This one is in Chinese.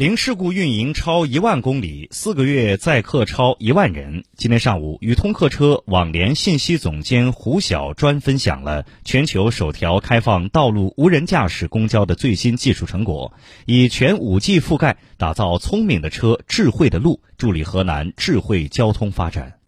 零事故运营超一万公里，四个月载客超一万人。今天上午，宇通客车网联信息总监胡晓专分享了全球首条开放道路无人驾驶公交的最新技术成果，以全 5G 覆盖打造聪明的车、智慧的路，助力河南智慧交通发展。